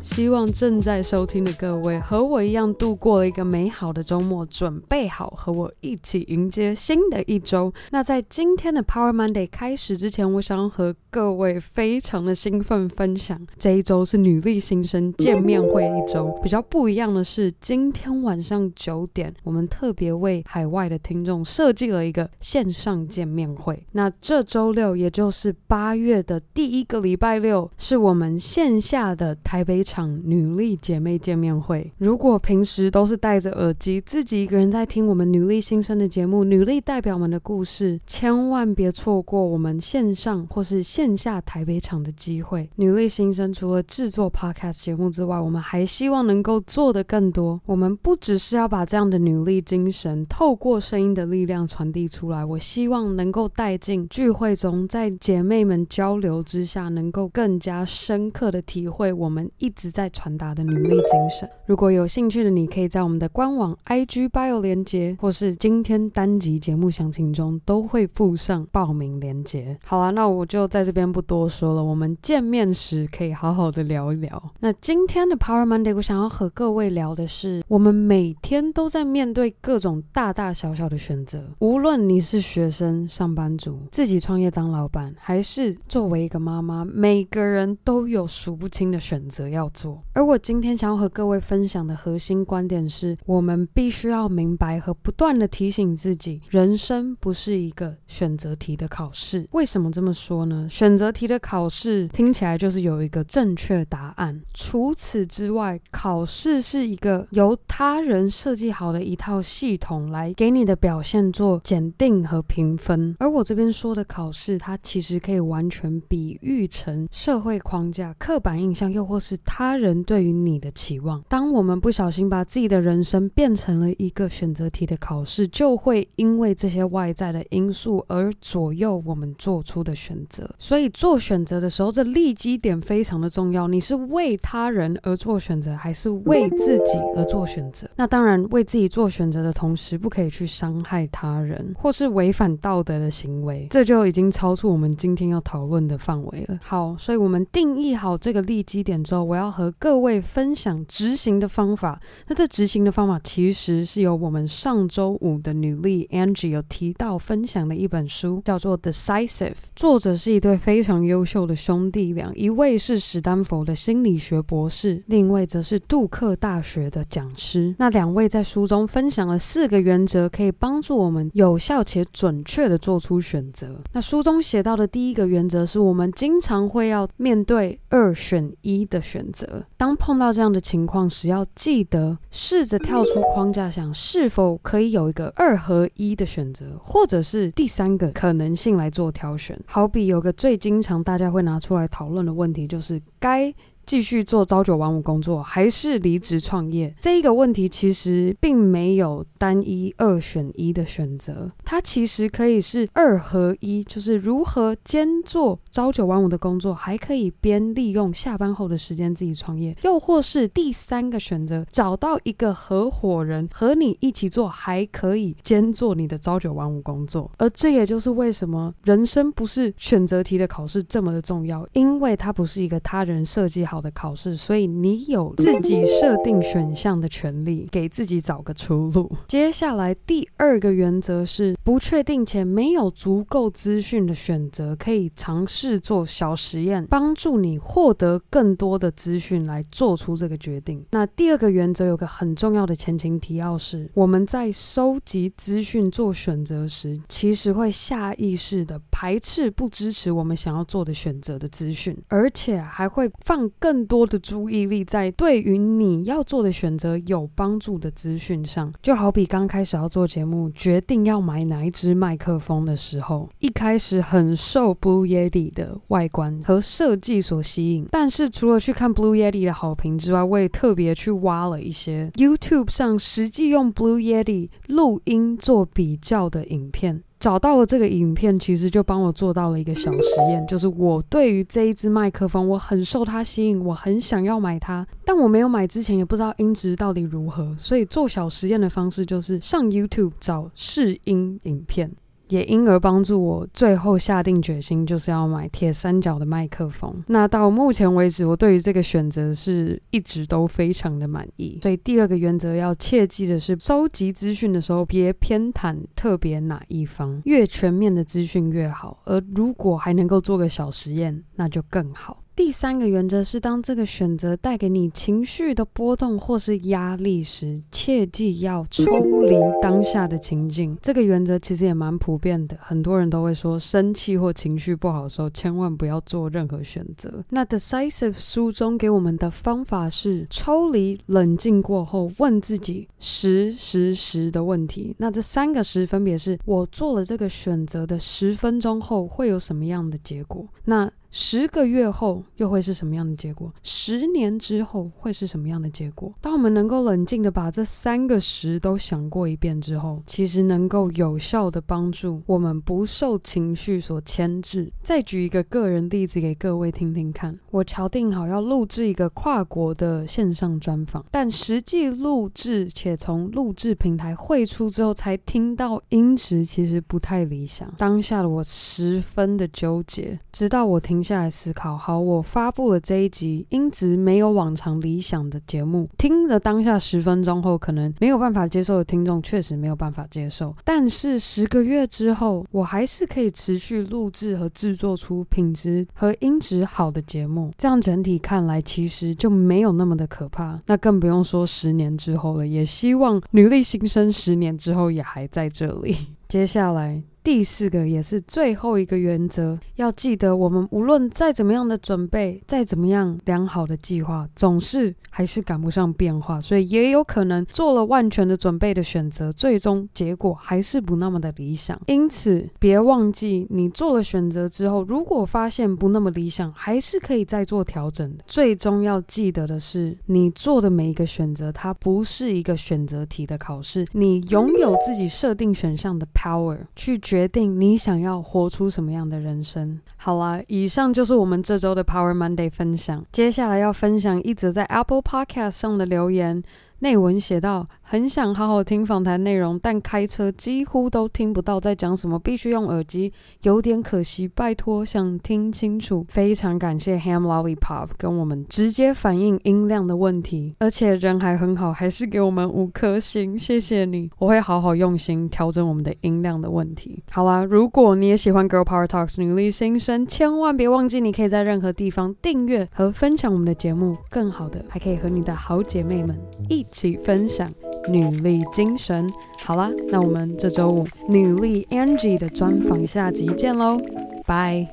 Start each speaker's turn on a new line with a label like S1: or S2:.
S1: 希望正在收听的各位和我一样度过了一个美好的周末，准备好和我一起迎接新的一周。那在今天的 Power Monday 开始之前，我想要和各位非常的兴奋分享，这一周是女力新生见面会一周。比较不一样的是，今天晚上九点，我们特别为海外的听众设计了一个线上见面会。那这周六，也就是八月的第一个礼拜六，是我们线下的台北场。女力姐妹见面会。如果平时都是戴着耳机，自己一个人在听我们女力新生的节目，女力代表们的故事，千万别错过我们线上或是线下台北场的机会。女力新生除了制作 podcast 节目之外，我们还希望能够做得更多。我们不只是要把这样的女力精神透过声音的力量传递出来，我希望能够带进聚会中，在姐妹们交流之下，能够更加深刻的体会我们一直在传达的努力精神。如果有兴趣的你，可以在我们的官网 IG bio 连接，或是今天单集节目详情中都会附上报名连接。好了，那我就在这边不多说了，我们见面时可以好好的聊一聊。那今天的 Power Monday，我想要和各位聊的是，我们每天都在面对各种大大小小的选择，无论你是学生、上班族、自己创业当老板，还是作为一个妈妈，每个人都有数不清的选择要而我今天想要和各位分享的核心观点是，我们必须要明白和不断地提醒自己，人生不是一个选择题的考试。为什么这么说呢？选择题的考试听起来就是有一个正确答案，除此之外，考试是一个由他人设计好的一套系统来给你的表现做检定和评分。而我这边说的考试，它其实可以完全比喻成社会框架、刻板印象，又或是他他人对于你的期望，当我们不小心把自己的人生变成了一个选择题的考试，就会因为这些外在的因素而左右我们做出的选择。所以做选择的时候，这立基点非常的重要。你是为他人而做选择，还是为自己而做选择？那当然，为自己做选择的同时，不可以去伤害他人，或是违反道德的行为，这就已经超出我们今天要讨论的范围了。好，所以我们定义好这个立基点之后，我要和各位分享执行的方法。那这执行的方法其实是由我们上周五的女力 Angie 有提到分享的一本书，叫做《Decisive》。作者是一对非常优秀的兄弟俩，一位是史丹佛的心理学博士，另一位则是杜克大学的讲师。那两位在书中分享了四个原则，可以帮助我们有效且准确的做出选择。那书中写到的第一个原则是我们经常会要面对二选一的选择。当碰到这样的情况时，要记得试着跳出框架，想是否可以有一个二合一的选择，或者是第三个可能性来做挑选。好比有个最经常大家会拿出来讨论的问题，就是该。继续做朝九晚五工作，还是离职创业？这一个问题其实并没有单一二选一的选择，它其实可以是二合一，就是如何兼做朝九晚五的工作，还可以边利用下班后的时间自己创业，又或是第三个选择，找到一个合伙人和你一起做，还可以兼做你的朝九晚五工作。而这也就是为什么人生不是选择题的考试这么的重要，因为它不是一个他人设计好的考试，所以你有自己设定选项的权利，给自己找个出路。接下来第二个原则是不确定且没有足够资讯的选择，可以尝试做小实验，帮助你获得更多的资讯来做出这个决定。那第二个原则有个很重要的前情提要是，我们在收集资讯做选择时，其实会下意识的排斥不支持我们想要做的选择的资讯，而且还会放更更多的注意力在对于你要做的选择有帮助的资讯上，就好比刚开始要做节目，决定要买哪一支麦克风的时候，一开始很受 Blue Yeti 的外观和设计所吸引，但是除了去看 Blue Yeti 的好评之外，我也特别去挖了一些 YouTube 上实际用 Blue Yeti 录音做比较的影片。找到了这个影片，其实就帮我做到了一个小实验，就是我对于这一支麦克风，我很受它吸引，我很想要买它，但我没有买之前也不知道音质到底如何，所以做小实验的方式就是上 YouTube 找试音影片。也因而帮助我最后下定决心，就是要买铁三角的麦克风。那到目前为止，我对于这个选择是一直都非常的满意。所以第二个原则要切记的是，收集资讯的时候别偏袒特别哪一方，越全面的资讯越好。而如果还能够做个小实验，那就更好。第三个原则是，当这个选择带给你情绪的波动或是压力时，切记要抽离当下的情境。这个原则其实也蛮普遍的，很多人都会说，生气或情绪不好的时候，千万不要做任何选择。那 Decisive 书中给我们的方法是抽离、冷静过后，问自己十十十的问题。那这三个十分别是：我做了这个选择的十分钟后会有什么样的结果？那十个月后又会是什么样的结果？十年之后会是什么样的结果？当我们能够冷静地把这三个十都想过一遍之后，其实能够有效地帮助我们不受情绪所牵制。再举一个个人例子给各位听听看：我敲定好要录制一个跨国的线上专访，但实际录制且从录制平台汇出之后，才听到音质其实不太理想。当下的我十分的纠结，直到我听。停下来思考，好，我发布了这一集音质没有往常理想的节目，听了当下十分钟后，可能没有办法接受的听众确实没有办法接受。但是十个月之后，我还是可以持续录制和制作出品质和音质好的节目。这样整体看来，其实就没有那么的可怕。那更不用说十年之后了。也希望女力新生十年之后也还在这里。接下来。第四个也是最后一个原则，要记得，我们无论再怎么样的准备，再怎么样良好的计划，总是还是赶不上变化，所以也有可能做了万全的准备的选择，最终结果还是不那么的理想。因此，别忘记你做了选择之后，如果发现不那么理想，还是可以再做调整。最终要记得的是，你做的每一个选择，它不是一个选择题的考试，你拥有自己设定选项的 power 去决。决定你想要活出什么样的人生。好啦，以上就是我们这周的 Power Monday 分享。接下来要分享一则在 Apple Podcast 上的留言。内文写道：很想好好听访谈内容，但开车几乎都听不到在讲什么，必须用耳机，有点可惜。拜托，想听清楚。非常感谢 Ham Lollipop 跟我们直接反映音量的问题，而且人还很好，还是给我们五颗星，谢谢你。我会好好用心调整我们的音量的问题。好啦，如果你也喜欢 Girl Power Talks 女力新生，千万别忘记，你可以在任何地方订阅和分享我们的节目。更好的，还可以和你的好姐妹们一。一一起分享女力精神。好啦，那我们这周五女力 Angie 的专访下集见喽，拜。